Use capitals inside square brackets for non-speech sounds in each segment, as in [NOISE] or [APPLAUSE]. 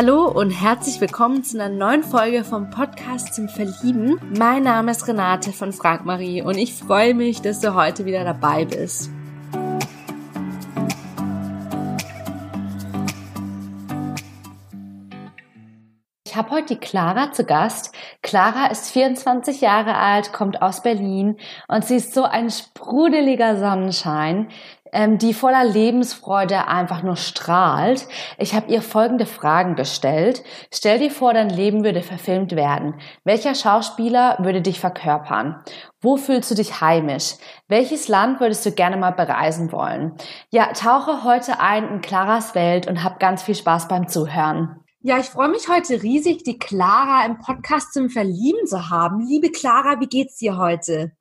Hallo und herzlich willkommen zu einer neuen Folge vom Podcast zum Verlieben. Mein Name ist Renate von Frank Marie und ich freue mich, dass du heute wieder dabei bist. Ich habe heute die Clara zu Gast. Clara ist 24 Jahre alt, kommt aus Berlin und sie ist so ein sprudeliger Sonnenschein ähm, die voller Lebensfreude einfach nur strahlt. Ich habe ihr folgende Fragen gestellt. Stell dir vor, dein Leben würde verfilmt werden. Welcher Schauspieler würde dich verkörpern? Wo fühlst du dich heimisch? Welches Land würdest du gerne mal bereisen wollen? Ja, tauche heute ein in Claras Welt und hab ganz viel Spaß beim Zuhören. Ja, ich freue mich heute riesig, die Clara im Podcast zum Verlieben zu haben. Liebe Clara, wie geht's dir heute?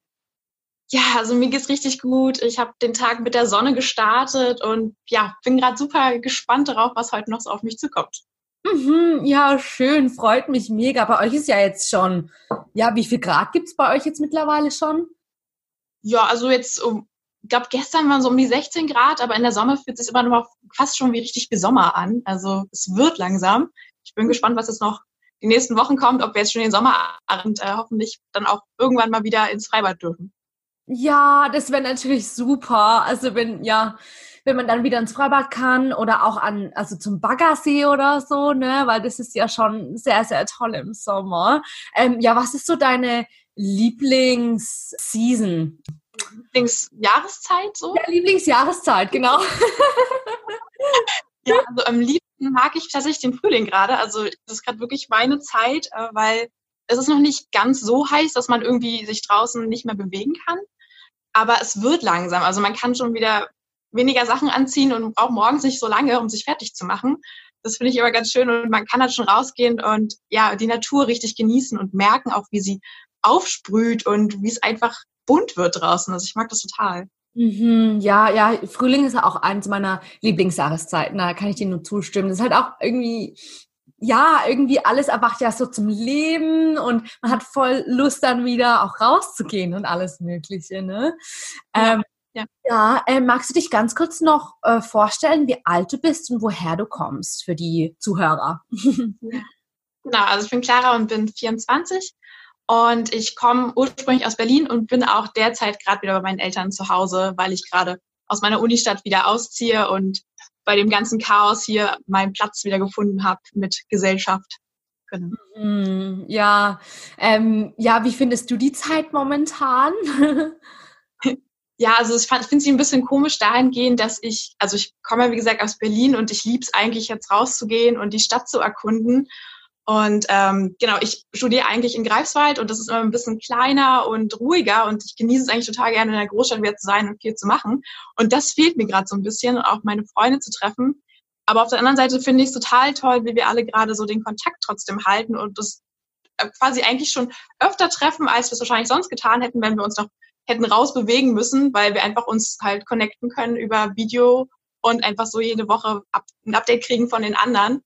Ja, also mir geht's richtig gut. Ich habe den Tag mit der Sonne gestartet und ja, bin gerade super gespannt darauf, was heute noch so auf mich zukommt. Mhm, ja, schön, freut mich mega. Bei euch ist ja jetzt schon, ja, wie viel Grad gibt's bei euch jetzt mittlerweile schon? Ja, also jetzt, um, ich glaube, gestern waren so um die 16 Grad, aber in der Sommer fühlt es sich immer noch fast schon wie richtig wie Sommer an. Also es wird langsam. Ich bin gespannt, was jetzt noch die nächsten Wochen kommt, ob wir jetzt schon den Sommerabend äh, hoffentlich dann auch irgendwann mal wieder ins Freibad dürfen. Ja, das wäre natürlich super. Also wenn, ja, wenn man dann wieder ins Freibad kann oder auch an, also zum Baggersee oder so, ne, weil das ist ja schon sehr, sehr toll im Sommer. Ähm, ja, was ist so deine Lieblingsseason? Lieblingsjahreszeit so? Ja, Lieblingsjahreszeit, genau. [LAUGHS] ja, also am liebsten mag ich tatsächlich den Frühling gerade. Also das ist gerade wirklich meine Zeit, äh, weil es ist noch nicht ganz so heiß, dass man irgendwie sich draußen nicht mehr bewegen kann aber es wird langsam. Also man kann schon wieder weniger Sachen anziehen und braucht morgens nicht so lange, um sich fertig zu machen. Das finde ich immer ganz schön und man kann halt schon rausgehen und ja, die Natur richtig genießen und merken auch, wie sie aufsprüht und wie es einfach bunt wird draußen. Also ich mag das total. Mhm, ja, ja, Frühling ist ja auch eines meiner Lieblingsjahreszeiten. Da kann ich dir nur zustimmen. Das ist halt auch irgendwie ja, irgendwie alles erwacht ja so zum Leben und man hat voll Lust dann wieder auch rauszugehen und alles Mögliche. Ne? Ja. Ähm, ja, ja äh, magst du dich ganz kurz noch äh, vorstellen, wie alt du bist und woher du kommst für die Zuhörer? [LAUGHS] Genau, also ich bin Clara und bin 24 und ich komme ursprünglich aus Berlin und bin auch derzeit gerade wieder bei meinen Eltern zu Hause, weil ich gerade aus meiner Unistadt wieder ausziehe und bei dem ganzen Chaos hier meinen Platz wieder gefunden habe mit Gesellschaft. Genau. Mhm, ja, ähm, ja, wie findest du die Zeit momentan? [LAUGHS] ja, also ich, ich finde sie ein bisschen komisch dahingehend, dass ich, also ich komme wie gesagt aus Berlin und ich liebe es eigentlich jetzt rauszugehen und die Stadt zu erkunden. Und ähm, genau, ich studiere eigentlich in Greifswald und das ist immer ein bisschen kleiner und ruhiger und ich genieße es eigentlich total gerne in der Großstadt wieder zu sein und viel zu machen. Und das fehlt mir gerade so ein bisschen, auch meine Freunde zu treffen. Aber auf der anderen Seite finde ich es total toll, wie wir alle gerade so den Kontakt trotzdem halten und das äh, quasi eigentlich schon öfter treffen, als wir es wahrscheinlich sonst getan hätten, wenn wir uns noch hätten rausbewegen müssen, weil wir einfach uns halt connecten können über Video und einfach so jede Woche ein Update kriegen von den anderen.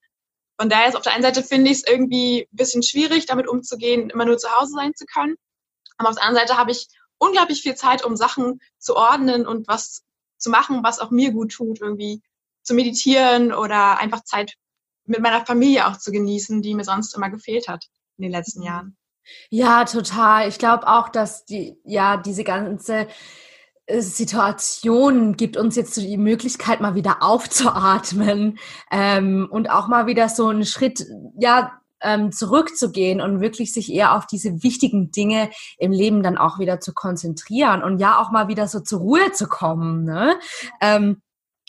Von daher ist auf der einen Seite finde ich es irgendwie ein bisschen schwierig, damit umzugehen, immer nur zu Hause sein zu können. Aber auf der anderen Seite habe ich unglaublich viel Zeit, um Sachen zu ordnen und was zu machen, was auch mir gut tut, irgendwie zu meditieren oder einfach Zeit mit meiner Familie auch zu genießen, die mir sonst immer gefehlt hat in den letzten Jahren. Ja, total. Ich glaube auch, dass die, ja, diese ganze Situation gibt uns jetzt die Möglichkeit, mal wieder aufzuatmen ähm, und auch mal wieder so einen Schritt, ja, ähm, zurückzugehen und wirklich sich eher auf diese wichtigen Dinge im Leben dann auch wieder zu konzentrieren und ja auch mal wieder so zur Ruhe zu kommen. Ne? Ähm,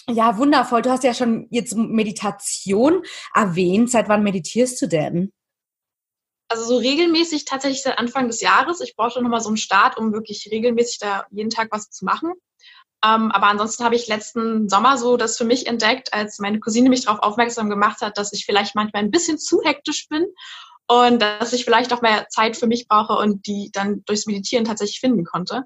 ja, wundervoll. Du hast ja schon jetzt Meditation erwähnt. Seit wann meditierst du denn? Also so regelmäßig tatsächlich seit Anfang des Jahres. Ich brauchte nochmal so einen Start, um wirklich regelmäßig da jeden Tag was zu machen. Ähm, aber ansonsten habe ich letzten Sommer so das für mich entdeckt, als meine Cousine mich darauf aufmerksam gemacht hat, dass ich vielleicht manchmal ein bisschen zu hektisch bin und dass ich vielleicht auch mehr Zeit für mich brauche und die dann durchs Meditieren tatsächlich finden konnte.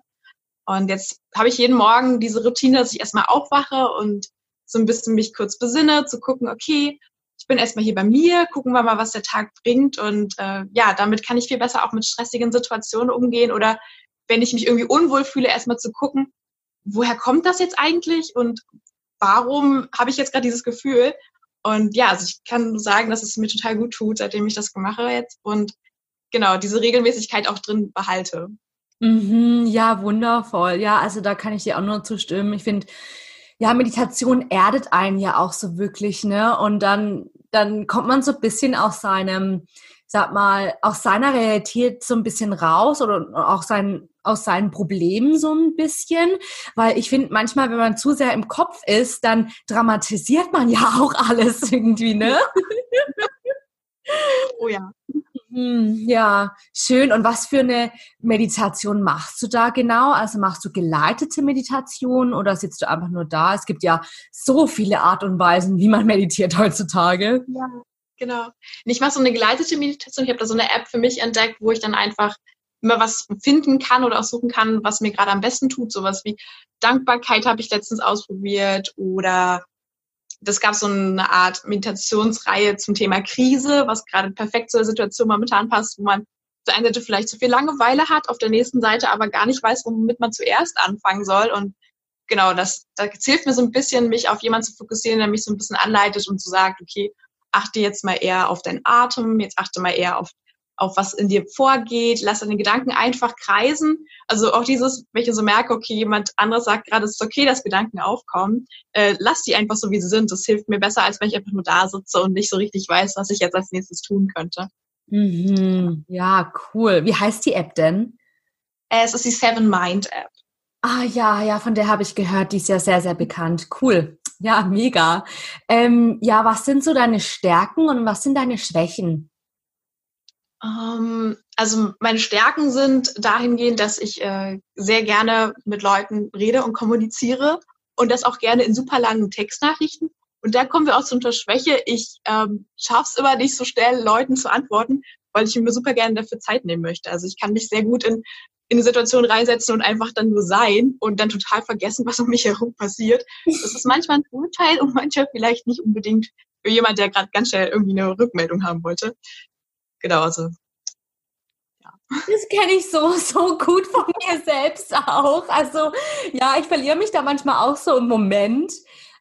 Und jetzt habe ich jeden Morgen diese Routine, dass ich erstmal aufwache und so ein bisschen mich kurz besinne, zu gucken, okay, ich bin erstmal hier bei mir, gucken wir mal, was der Tag bringt. Und äh, ja, damit kann ich viel besser auch mit stressigen Situationen umgehen. Oder wenn ich mich irgendwie unwohl fühle, erstmal zu gucken, woher kommt das jetzt eigentlich und warum habe ich jetzt gerade dieses Gefühl? Und ja, also ich kann sagen, dass es mir total gut tut, seitdem ich das mache jetzt und genau diese Regelmäßigkeit auch drin behalte. Mhm, ja, wundervoll. Ja, also da kann ich dir auch nur zustimmen. Ich finde, ja, Meditation erdet einen ja auch so wirklich, ne? Und dann, dann kommt man so ein bisschen aus seinem, sag mal, aus seiner Realität so ein bisschen raus oder auch sein, aus seinen Problemen so ein bisschen. Weil ich finde, manchmal, wenn man zu sehr im Kopf ist, dann dramatisiert man ja [LAUGHS] auch alles irgendwie, ne? [LAUGHS] oh ja. Hm, ja, schön. Und was für eine Meditation machst du da genau? Also machst du geleitete Meditation oder sitzt du einfach nur da? Es gibt ja so viele Art und Weisen, wie man [LAUGHS] meditiert heutzutage. Ja, genau. Ich mache so eine geleitete Meditation. Ich habe da so eine App für mich entdeckt, wo ich dann einfach immer was finden kann oder auch suchen kann, was mir gerade am besten tut. Sowas wie Dankbarkeit habe ich letztens ausprobiert oder das gab so eine Art Meditationsreihe zum Thema Krise, was gerade perfekt zur Situation momentan passt, wo man auf der einen Seite vielleicht zu viel Langeweile hat, auf der nächsten Seite aber gar nicht weiß, womit man zuerst anfangen soll. Und genau, das, das hilft mir so ein bisschen, mich auf jemanden zu fokussieren, der mich so ein bisschen anleitet und so sagt, okay, achte jetzt mal eher auf deinen Atem, jetzt achte mal eher auf auf was in dir vorgeht, lass deine Gedanken einfach kreisen. Also auch dieses, wenn ich so merke, okay, jemand anderes sagt gerade, es ist okay, dass Gedanken aufkommen, äh, lass die einfach so, wie sie sind. Das hilft mir besser, als wenn ich einfach nur da sitze und nicht so richtig weiß, was ich jetzt als nächstes tun könnte. Mhm. Ja, cool. Wie heißt die App denn? Äh, es ist die Seven Mind App. Ah ja, ja, von der habe ich gehört, die ist ja sehr, sehr bekannt. Cool. Ja, mega. Ähm, ja, was sind so deine Stärken und was sind deine Schwächen? Ähm, also meine Stärken sind dahingehend, dass ich äh, sehr gerne mit Leuten rede und kommuniziere und das auch gerne in super langen Textnachrichten. Und da kommen wir auch zu unserer Schwäche. Ich ähm, schaffe es immer nicht so schnell, Leuten zu antworten, weil ich mir super gerne dafür Zeit nehmen möchte. Also ich kann mich sehr gut in, in eine Situation reinsetzen und einfach dann nur sein und dann total vergessen, was um mich herum passiert. Das ist manchmal ein Vorteil und manchmal vielleicht nicht unbedingt für jemand, der gerade ganz schnell irgendwie eine Rückmeldung haben wollte genau, also. Das kenne ich so, so gut von mir [LAUGHS] selbst auch. Also ja, ich verliere mich da manchmal auch so im Moment.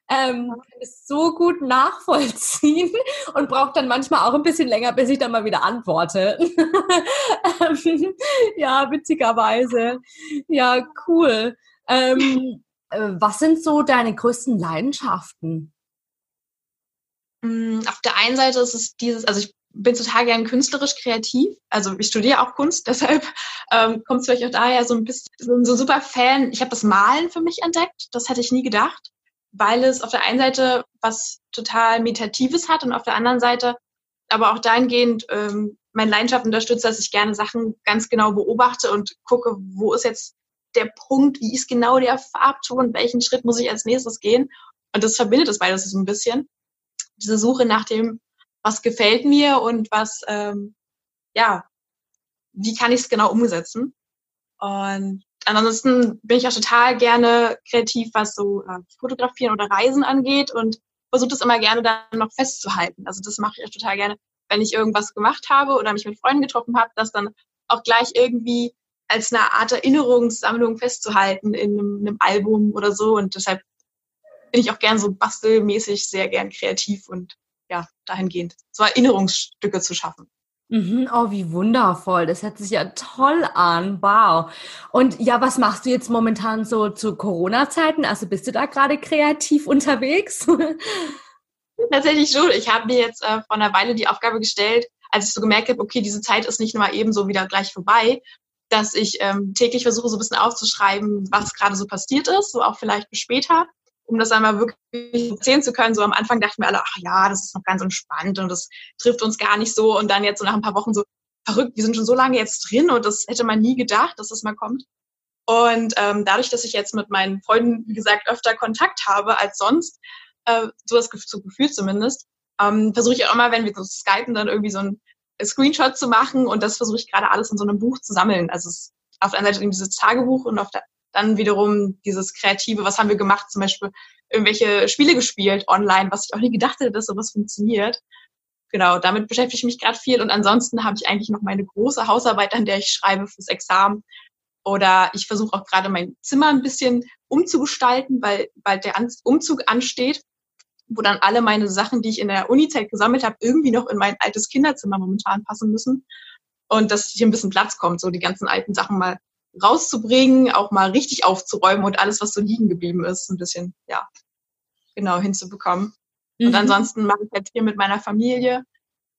Ähm, kann es so gut nachvollziehen und braucht dann manchmal auch ein bisschen länger, bis ich dann mal wieder antworte. [LAUGHS] Ähm, ja, witzigerweise. Ja, cool. Ähm, äh, was sind so deine größten Leidenschaften? Mm, auf der einen Seite ist es dieses, also ich bin total gern künstlerisch kreativ. Also ich studiere auch Kunst, [LAUGHS] deshalb ähm, kommt es vielleicht auch daher so ein bisschen so super Fan. Ich habe das Malen für mich entdeckt. Das hätte ich nie gedacht, weil es auf der einen Seite was total Meditatives hat und auf der anderen Seite aber auch dahingehend ähm, meine Leidenschaft unterstützt, dass ich gerne Sachen ganz genau beobachte und gucke, wo ist jetzt der Punkt, wie ist genau der Farbton, welchen Schritt muss ich als nächstes gehen. Und das verbindet das beides so ein bisschen. Diese Suche nach dem was gefällt mir und was, ähm, ja, wie kann ich es genau umsetzen. Und ansonsten bin ich auch total gerne kreativ, was so äh, Fotografieren oder Reisen angeht und versuche das immer gerne dann noch festzuhalten. Also das mache ich auch total gerne, wenn ich irgendwas gemacht habe oder mich mit Freunden getroffen habe, das dann auch gleich irgendwie als eine Art Erinnerungssammlung festzuhalten in einem, einem Album oder so. Und deshalb bin ich auch gern so bastelmäßig sehr gern kreativ und ja, dahingehend, so Erinnerungsstücke zu schaffen. Mhm, oh, wie wundervoll. Das hört sich ja toll an. Wow. Und ja, was machst du jetzt momentan so zu Corona-Zeiten? Also bist du da gerade kreativ unterwegs? [LAUGHS] Tatsächlich schon. Ich habe mir jetzt äh, vor einer Weile die Aufgabe gestellt, als ich so gemerkt habe, okay, diese Zeit ist nicht nur mal eben so wieder gleich vorbei, dass ich ähm, täglich versuche, so ein bisschen aufzuschreiben, was gerade so passiert ist, so auch vielleicht für später um das einmal wirklich erzählen zu können. So am Anfang dachten wir alle, ach ja, das ist noch ganz entspannt und das trifft uns gar nicht so. Und dann jetzt so nach ein paar Wochen so, verrückt, wir sind schon so lange jetzt drin und das hätte man nie gedacht, dass das mal kommt. Und ähm, dadurch, dass ich jetzt mit meinen Freunden, wie gesagt, öfter Kontakt habe als sonst, äh, so das so Gefühl zumindest, ähm, versuche ich auch immer, wenn wir so skypen, dann irgendwie so ein Screenshot zu machen und das versuche ich gerade alles in so einem Buch zu sammeln. Also es auf der einen Seite eben dieses Tagebuch und auf der dann wiederum dieses Kreative, was haben wir gemacht, zum Beispiel irgendwelche Spiele gespielt online, was ich auch nie gedacht hätte, dass sowas funktioniert. Genau, damit beschäftige ich mich gerade viel und ansonsten habe ich eigentlich noch meine große Hausarbeit, an der ich schreibe fürs Examen. Oder ich versuche auch gerade mein Zimmer ein bisschen umzugestalten, weil bald der Umzug ansteht. wo dann alle meine Sachen, die ich in der Uni-Zeit gesammelt habe, irgendwie noch in mein altes Kinderzimmer momentan passen müssen. Und dass hier ein bisschen Platz kommt, so die ganzen alten Sachen mal rauszubringen, auch mal richtig aufzuräumen und alles, was so liegen geblieben ist, ein bisschen, ja, genau hinzubekommen. Mhm. Und ansonsten mache ich halt viel mit meiner Familie.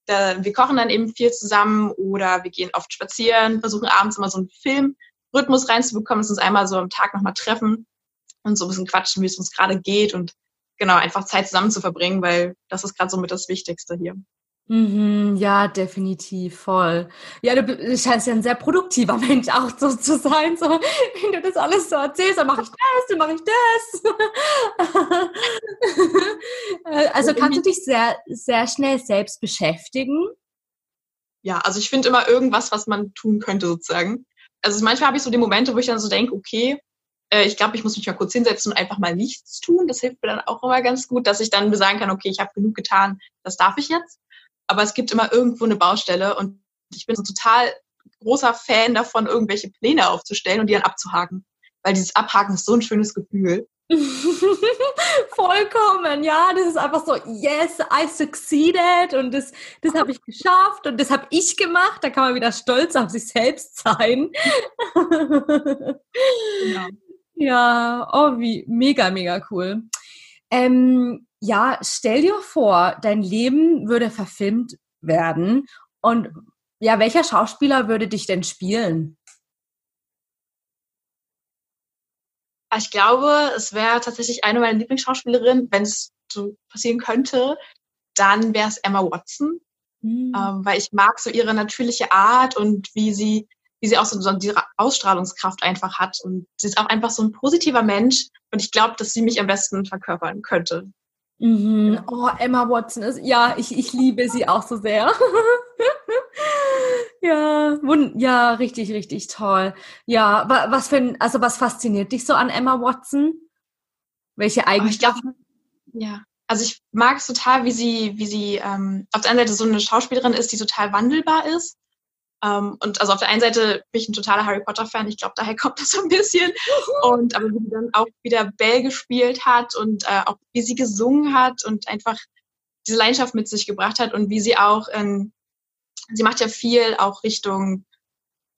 Da, wir kochen dann eben viel zusammen oder wir gehen oft spazieren, versuchen abends immer so einen Filmrhythmus reinzubekommen, dass uns einmal so am Tag nochmal treffen und so ein bisschen quatschen, wie es uns gerade geht und genau, einfach Zeit zusammen zu verbringen, weil das ist gerade so mit das Wichtigste hier. Mhm, ja, definitiv, voll. Ja, du scheinst ja ein sehr produktiver Mensch auch so zu sein. So, wenn du das alles so erzählst, dann mache ich das, dann mache ich das. [LAUGHS] also kannst du dich sehr, sehr schnell selbst beschäftigen? Ja, also ich finde immer irgendwas, was man tun könnte sozusagen. Also manchmal habe ich so die Momente, wo ich dann so denke, okay, äh, ich glaube, ich muss mich mal kurz hinsetzen und einfach mal nichts tun. Das hilft mir dann auch immer ganz gut, dass ich dann sagen kann, okay, ich habe genug getan, das darf ich jetzt aber es gibt immer irgendwo eine Baustelle und ich bin so total großer Fan davon, irgendwelche Pläne aufzustellen und die dann abzuhaken. Weil dieses Abhaken ist so ein schönes Gefühl. [LAUGHS] Vollkommen, ja, das ist einfach so, yes, I succeeded und das, das habe ich geschafft und das habe ich gemacht. Da kann man wieder stolz auf sich selbst sein. [LAUGHS] genau. Ja, oh, wie mega, mega cool. Ähm, ja, stell dir vor, dein Leben würde verfilmt werden und ja, welcher Schauspieler würde dich denn spielen? Ich glaube, es wäre tatsächlich eine meiner Lieblingsschauspielerinnen, wenn es so passieren könnte, dann wäre es Emma Watson, mhm. ähm, weil ich mag so ihre natürliche Art und wie sie, wie sie auch so, so diese Ausstrahlungskraft einfach hat und sie ist auch einfach so ein positiver Mensch und ich glaube, dass sie mich am besten verkörpern könnte. Mhm. Oh, Emma Watson ist, ja, ich, ich liebe sie auch so sehr. [LAUGHS] ja, wund, ja, richtig, richtig toll. Ja, was für ein, also was fasziniert dich so an Emma Watson? Welche Eigenschaften? Oh, ja, also ich mag es total, wie sie, wie sie ähm, auf der einen Seite so eine Schauspielerin ist, die total wandelbar ist. Ähm, und also auf der einen Seite bin ich ein totaler Harry Potter-Fan, ich glaube, daher kommt das so ein bisschen. Und aber wie sie dann auch wieder Bell gespielt hat und äh, auch wie sie gesungen hat und einfach diese Leidenschaft mit sich gebracht hat und wie sie auch in, sie macht ja viel auch Richtung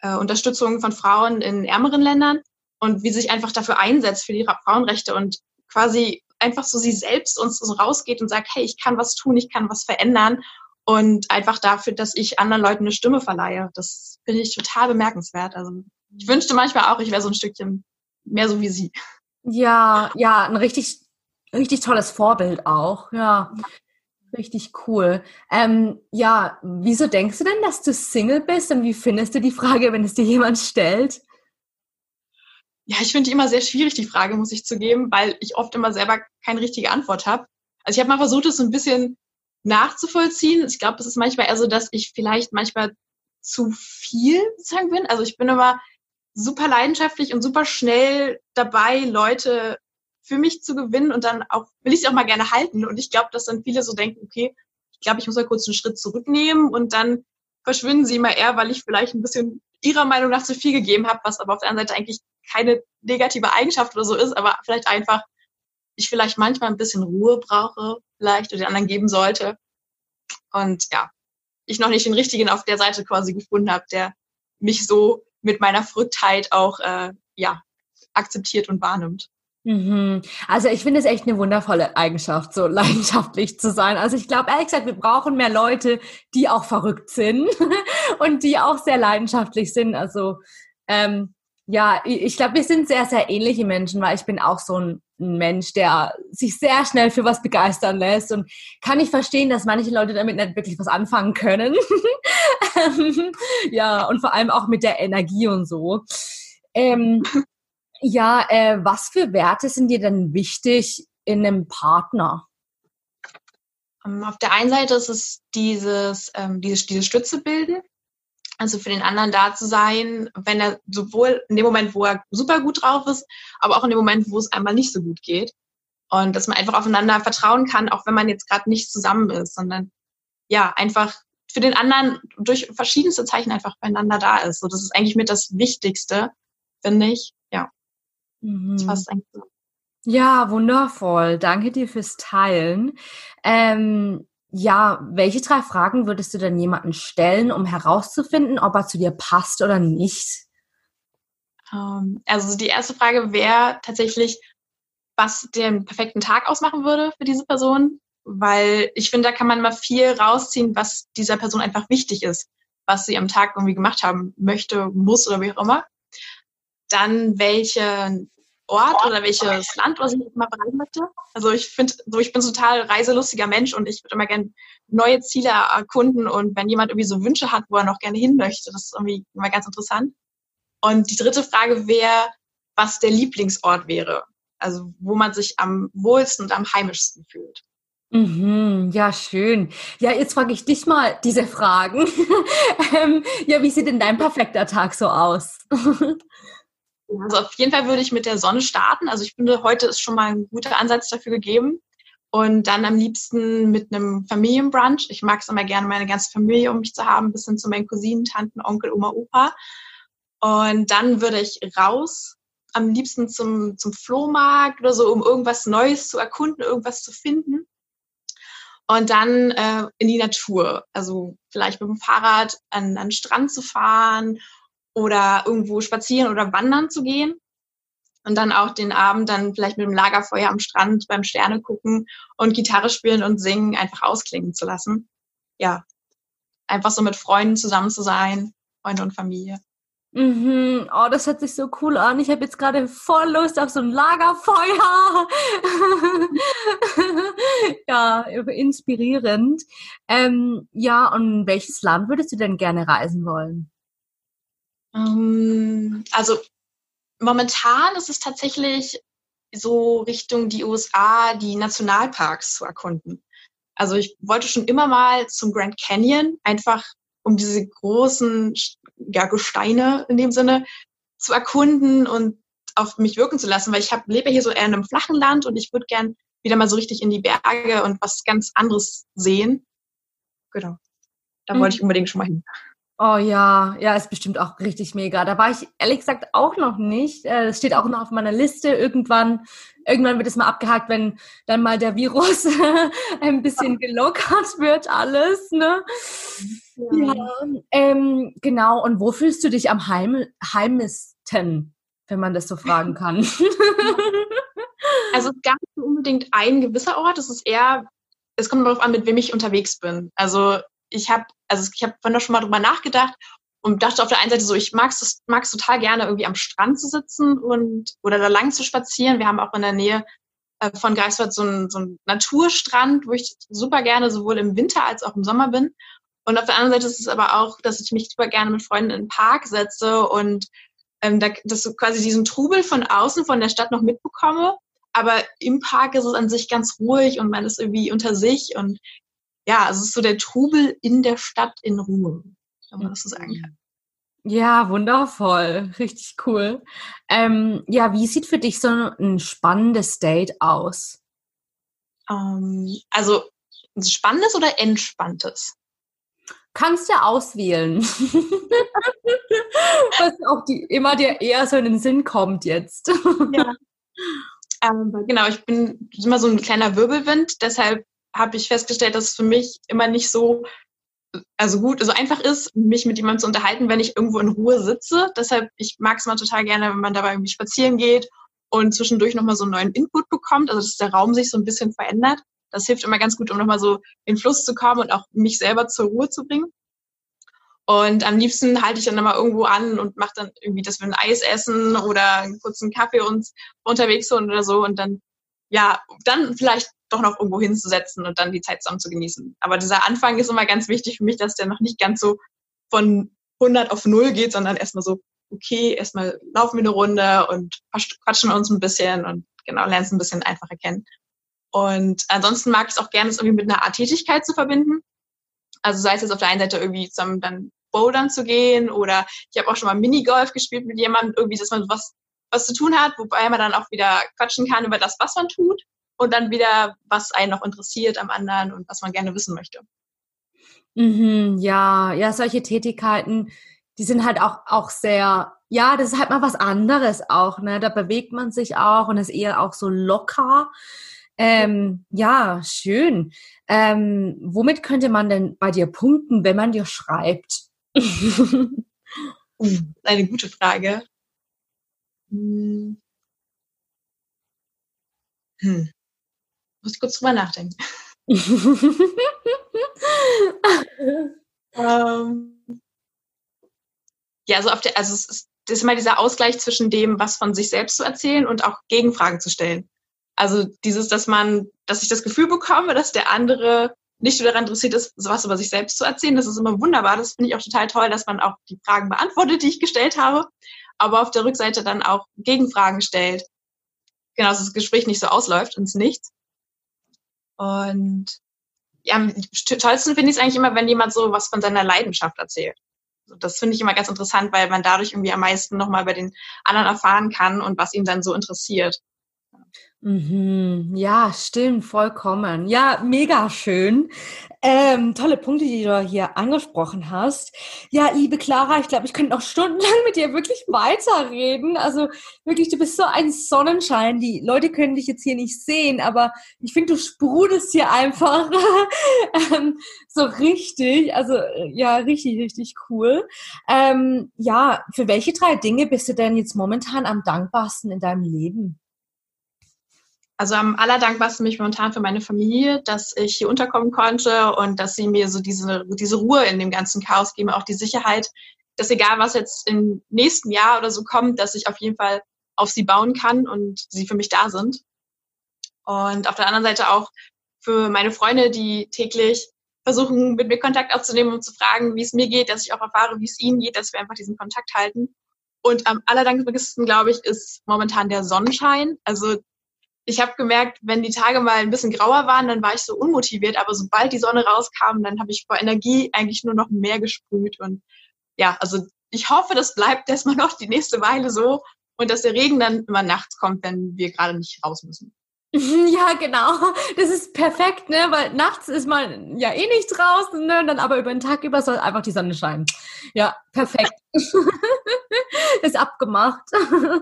äh, Unterstützung von Frauen in ärmeren Ländern und wie sie sich einfach dafür einsetzt für die Frauenrechte und quasi einfach so sie selbst uns so rausgeht und sagt, hey, ich kann was tun, ich kann was verändern und einfach dafür, dass ich anderen Leuten eine Stimme verleihe. Das finde ich total bemerkenswert. Also ich wünschte manchmal auch, ich wäre so ein Stückchen mehr so wie sie. Ja, ja, ein richtig, richtig tolles Vorbild auch. Ja. Richtig cool. Ähm, ja, wieso denkst du denn, dass du Single bist und wie findest du die Frage, wenn es dir jemand stellt? Ja, ich finde die immer sehr schwierig, die Frage, muss ich zugeben, weil ich oft immer selber keine richtige Antwort habe. Also ich habe mal versucht, es so ein bisschen nachzuvollziehen. Ich glaube, es ist manchmal eher so, dass ich vielleicht manchmal zu viel sagen bin. Also ich bin immer super leidenschaftlich und super schnell dabei, Leute für mich zu gewinnen und dann auch will ich sie auch mal gerne halten. Und ich glaube, dass dann viele so denken, okay, ich glaube, ich muss mal kurz einen Schritt zurücknehmen und dann verschwinden sie immer eher, weil ich vielleicht ein bisschen ihrer Meinung nach zu viel gegeben habe, was aber auf der anderen Seite eigentlich keine negative Eigenschaft oder so ist, aber vielleicht einfach ich vielleicht manchmal ein bisschen Ruhe brauche, vielleicht oder den anderen geben sollte. Und ja, ich noch nicht den richtigen auf der Seite quasi gefunden habe, der mich so mit meiner Verrücktheit auch äh, ja akzeptiert und wahrnimmt. Mhm. Also ich finde es echt eine wundervolle Eigenschaft, so [LAUGHS] leidenschaftlich zu sein. Also ich glaube ehrlich gesagt, wir brauchen mehr Leute, die auch verrückt sind [LAUGHS] und die auch sehr leidenschaftlich sind. Also ähm, ja, ich glaube, wir sind sehr, sehr ähnliche Menschen, weil ich bin auch so ein, Mensch, der sich sehr schnell für was begeistern lässt und kann ich verstehen, dass manche Leute damit nicht wirklich was anfangen können. [LAUGHS] ja, und vor allem auch mit der Energie und so. Ähm, ja, äh, was für Werte sind dir denn wichtig in einem Partner? Ähm, auf der einen Seite ist es dieses, ähm, diese, diese Stütze bilden, also für den anderen da zu sein, wenn er sowohl in dem Moment, wo er super gut drauf ist, aber auch in dem Moment, wo es einmal nicht so gut geht. Und dass man einfach aufeinander vertrauen kann, auch wenn man jetzt gerade nicht zusammen ist, sondern ja, einfach für den anderen durch verschiedenste Zeichen einfach beieinander da ist. So, das ist eigentlich mit das Wichtigste, finde ich. Ja. Mhm. Das passt eigentlich so. Ja, wundervoll. Danke dir fürs Teilen. Ähm, ja, welche drei Fragen würdest du denn jemanden stellen, um herauszufinden, ob er zu dir passt oder nicht? Ähm, also die erste Frage wäre tatsächlich, was den perfekten Tag ausmachen würde für diese Person, weil ich finde, da kann man mal viel rausziehen, was dieser Person einfach wichtig ist, was sie am Tag irgendwie gemacht haben möchte, muss oder wie auch immer. Dann welchen Ort oder welches Land, was ich immer bereisen möchte. Also ich finde, so ich bin total reiselustiger Mensch und ich würde immer gerne neue Ziele erkunden und wenn jemand irgendwie so Wünsche hat, wo er noch gerne hin möchte, das ist irgendwie immer ganz interessant. Und die dritte Frage wäre, was der Lieblingsort wäre. Also wo man sich am wohlsten und am heimischsten fühlt. Mhm, ja, schön. Ja, jetzt frage ich dich mal diese Fragen. [LAUGHS] ähm, ja, wie sieht denn dein perfekter Tag so aus? [LAUGHS] also auf jeden Fall würde ich mit der Sonne starten. Also ich finde, heute ist schon mal ein guter Ansatz dafür gegeben. Und dann am liebsten mit einem Familienbrunch. Ich mag es immer gerne, meine ganze Familie um mich zu haben, bis hin zu meinen Cousinen, Tanten, Onkel, Oma, Opa. Und dann würde ich raus, am liebsten zum, zum Flohmarkt oder so, um irgendwas Neues zu erkunden, irgendwas zu finden. Und dann äh, in die Natur. Also vielleicht mit dem Fahrrad an, an den Strand zu fahren oder irgendwo spazieren oder wandern zu gehen. Und dann auch den Abend dann vielleicht mit dem Lagerfeuer am Strand beim Sterne gucken und Gitarre spielen und singen einfach ausklingen zu lassen. Ja, einfach so mit Freunden zusammen zu sein, Freunde und Familie. Mhm. Oh, das hört sich so cool an. Ich habe jetzt gerade voll Lust auf so ein Lagerfeuer. [LAUGHS] ja, inspirierend. Ähm, ja, und welches Land würdest du denn gerne reisen wollen? Ähm, also momentan ist es tatsächlich so Richtung die USA, die Nationalparks zu erkunden. Also ich wollte schon immer mal zum Grand Canyon, einfach um diese großen ja, Gesteine in dem Sinne zu erkunden und auf mich wirken zu lassen, weil ich hab, lebe hier so eher in einem flachen Land und ich würde gern wieder mal so richtig in die Berge und was ganz anderes sehen. Genau. Da mhm. wollte ich unbedingt schon mal hin. Oh ja, ja, ist bestimmt auch richtig mega. Da war ich ehrlich gesagt auch noch nicht. Äh, es steht auch noch auf meiner Liste. Irgendwann, irgendwann wird es mal abgehakt, wenn dann mal der Virus [LAUGHS] ein bisschen [LAUGHS] gelockert wird, alles. Ne? Ja, ja ähm, genau. Und wo fühlst du dich am heim heimisten, wenn man das so fragen kann? also [LAUGHS] gar nicht unbedingt ein gewisser Ort. Es ist eher, es kommt darauf an, mit wem ich unterwegs bin. Also ich habe, also ich habe vorhin schon mal drüber nachgedacht und dachte auf der einen Seite so, ich mag es mag's total gerne, irgendwie am Strand zu sitzen und oder da lang zu spazieren. Wir haben auch in der Nähe äh, von Greifswald so einen, so einen Naturstrand, wo ich super gerne sowohl im Winter als auch im Sommer bin. Und auf der anderen Seite ist es aber auch, dass ich mich super gerne mit Freunden in den Park setze und ähm, da, dass so quasi diesen Trubel von außen, von der Stadt noch mitbekomme. Aber im Park ist es an sich ganz ruhig und man ist irgendwie unter sich und ja, also es ist so der Trubel in der Stadt in Ruhe, wenn man das so sagen kann. Ja, wundervoll, richtig cool. Ähm, ja, wie sieht für dich so ein spannendes Date aus? Ähm, also spannendes oder entspanntes? Kannst ja auswählen. [LAUGHS] Was auch die, immer dir eher so in den Sinn kommt jetzt. ja. Ähm, genau, ich bin immer so ein kleiner Wirbelwind, deshalb habe ich festgestellt, dass es für mich immer nicht so also gut, so einfach ist, mich mit jemandem zu unterhalten, wenn ich irgendwo in Ruhe sitze. Deshalb, ich mag es mal total gerne, wenn man dabei irgendwie spazieren geht und zwischendurch nochmal so einen neuen Input bekommt, also dass der Raum sich so ein bisschen verändert. Das hilft immer ganz gut, um nochmal so in Fluss zu kommen und auch mich selber zur Ruhe zu bringen. Und am liebsten halte ich dann immer irgendwo an und mache dann irgendwie, dass wir ein Eis essen oder einen kurzen Kaffee uns unterwegs sind oder so und dann ja, dann vielleicht doch noch irgendwo hinzusetzen und dann die Zeit zusammen zu genießen. Aber dieser Anfang ist immer ganz wichtig für mich, dass der noch nicht ganz so von 100 auf 0 geht, sondern erstmal so, okay, erstmal laufen wir eine Runde und quatschen uns ein bisschen und genau, lernen es ein bisschen einfacher kennen. Und ansonsten mag ich es auch gerne, es irgendwie mit einer Art Tätigkeit zu verbinden. Also sei es jetzt auf der einen Seite irgendwie zusammen dann bouldern zu gehen oder ich habe auch schon mal Minigolf gespielt mit jemandem, irgendwie, dass man was was zu tun hat, wobei man dann auch wieder quatschen kann über das, was man tut und dann wieder, was einen noch interessiert am anderen und was man gerne wissen möchte. Mhm, ja, ja, solche Tätigkeiten, die sind halt auch, auch sehr, ja, das ist halt mal was anderes auch, ne? Da bewegt man sich auch und ist eher auch so locker. Ähm, ja, schön. Ähm, womit könnte man denn bei dir punkten, wenn man dir schreibt? [LAUGHS] eine gute Frage. Hm. Muss ich kurz drüber nachdenken. [LAUGHS] ähm, ja, also, auf der, also es ist, das ist immer dieser Ausgleich zwischen dem, was von sich selbst zu erzählen und auch Gegenfragen zu stellen. Also dieses, dass man, dass ich das Gefühl bekomme, dass der andere nicht nur daran interessiert ist, sowas über sich selbst zu erzählen. Das ist immer wunderbar. Das finde ich auch total toll, dass man auch die Fragen beantwortet, die ich gestellt habe, aber auf der Rückseite dann auch Gegenfragen stellt. Genau, dass das Gespräch nicht so ausläuft ins Nichts. Und ja, am tollsten finde ich es eigentlich immer, wenn jemand so was von seiner Leidenschaft erzählt. Das finde ich immer ganz interessant, weil man dadurch irgendwie am meisten nochmal bei den anderen erfahren kann und was ihn dann so interessiert. Mhm. Ja, stimmt, vollkommen. Ja, mega schön. Ähm, tolle Punkte, die du hier angesprochen hast. Ja, liebe Clara, ich glaube, ich könnte noch stundenlang mit dir wirklich weiterreden. Also wirklich, du bist so ein Sonnenschein. Die Leute können dich jetzt hier nicht sehen, aber ich finde, du sprudelst hier einfach [LAUGHS] ähm, so richtig. Also ja, richtig, richtig cool. Ähm, ja, für welche drei Dinge bist du denn jetzt momentan am dankbarsten in deinem Leben? Also am allerdankbarsten mich momentan für meine Familie, dass ich hier unterkommen konnte und dass sie mir so diese, diese Ruhe in dem ganzen Chaos geben, auch die Sicherheit, dass egal was jetzt im nächsten Jahr oder so kommt, dass ich auf jeden Fall auf sie bauen kann und sie für mich da sind. Und auf der anderen Seite auch für meine Freunde, die täglich versuchen, mit mir Kontakt aufzunehmen und zu fragen, wie es mir geht, dass ich auch erfahre, wie es ihnen geht, dass wir einfach diesen Kontakt halten. Und am allerdankbarsten, glaube ich, ist momentan der Sonnenschein. Also ich habe gemerkt, wenn die Tage mal ein bisschen grauer waren, dann war ich so unmotiviert, aber sobald die Sonne rauskam, dann habe ich vor Energie eigentlich nur noch mehr gesprüht und ja, also ich hoffe, das bleibt erstmal noch die nächste Weile so und dass der Regen dann immer nachts kommt, wenn wir gerade nicht raus müssen. [LAUGHS] Ja, genau. Das ist perfekt, ne? Weil nachts ist man ja eh nicht draußen, ne? Dann aber über den Tag über soll einfach die Sonne scheinen. Ja, perfekt. [LAUGHS] ist abgemacht. [LAUGHS]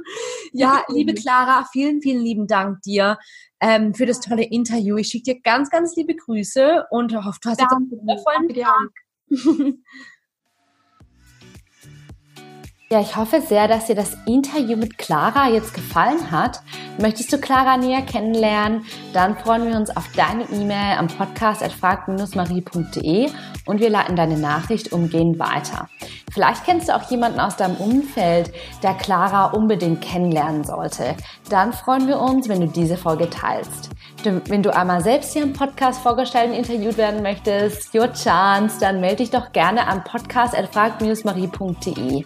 ja, liebe Clara, vielen, vielen lieben Dank dir ähm, für das tolle Interview. Ich schicke dir ganz, ganz liebe Grüße und hoffe, du hast jetzt einen wundervollen Tag. Ja, ich hoffe sehr, dass dir das Interview mit Clara jetzt gefallen hat. Möchtest du Clara näher kennenlernen? Dann freuen wir uns auf deine E-Mail am Podcast frag-marie.de und wir leiten deine Nachricht umgehend weiter. Vielleicht kennst du auch jemanden aus deinem Umfeld, der Clara unbedingt kennenlernen sollte. Dann freuen wir uns, wenn du diese Folge teilst. Wenn du einmal selbst hier im Podcast vorgestellt und interviewt werden möchtest, your chance, dann melde dich doch gerne am podcast frag-marie.de.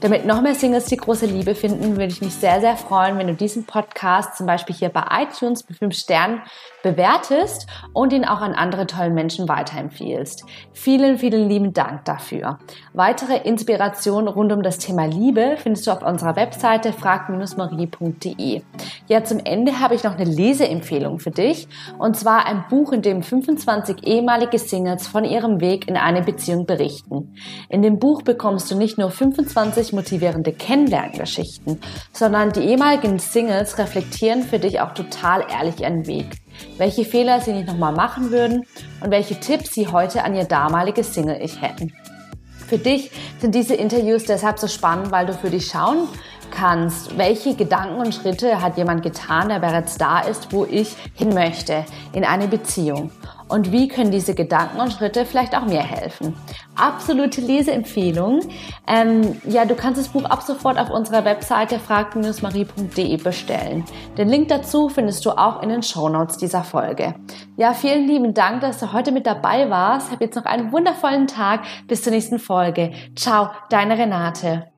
Damit noch mehr Singles die große Liebe finden, würde ich mich sehr, sehr freuen, wenn du diesen Podcast zum Beispiel hier bei iTunes mit 5 Sternen bewertest und ihn auch an andere tollen Menschen weiterempfiehlst. Vielen, vielen lieben Dank dafür. Weitere Inspiration rund um das Thema Liebe findest du auf unserer Webseite frag-marie.de. Ja, zum Ende habe ich noch eine Leseempfehlung für dich und zwar ein Buch, in dem 25 ehemalige Singles von ihrem Weg in eine Beziehung berichten. In dem Buch bekommst du nicht nur 25 motivierende Kennenlerngeschichten, sondern die ehemaligen Singles reflektieren für dich auch total ehrlich ihren Weg welche Fehler sie nicht nochmal machen würden und welche Tipps sie heute an ihr damaliges Single-Ich hätten. Für dich sind diese Interviews deshalb so spannend, weil du für dich schauen kannst, welche Gedanken und Schritte hat jemand getan, der bereits da ist, wo ich hin möchte, in eine Beziehung. Und wie können diese Gedanken und Schritte vielleicht auch mir helfen? Absolute Leseempfehlung. Ähm, ja, du kannst das Buch ab sofort auf unserer Webseite frag-marie.de bestellen. Den Link dazu findest du auch in den Show Notes dieser Folge. Ja, vielen lieben Dank, dass du heute mit dabei warst. Hab jetzt noch einen wundervollen Tag. Bis zur nächsten Folge. Ciao, deine Renate.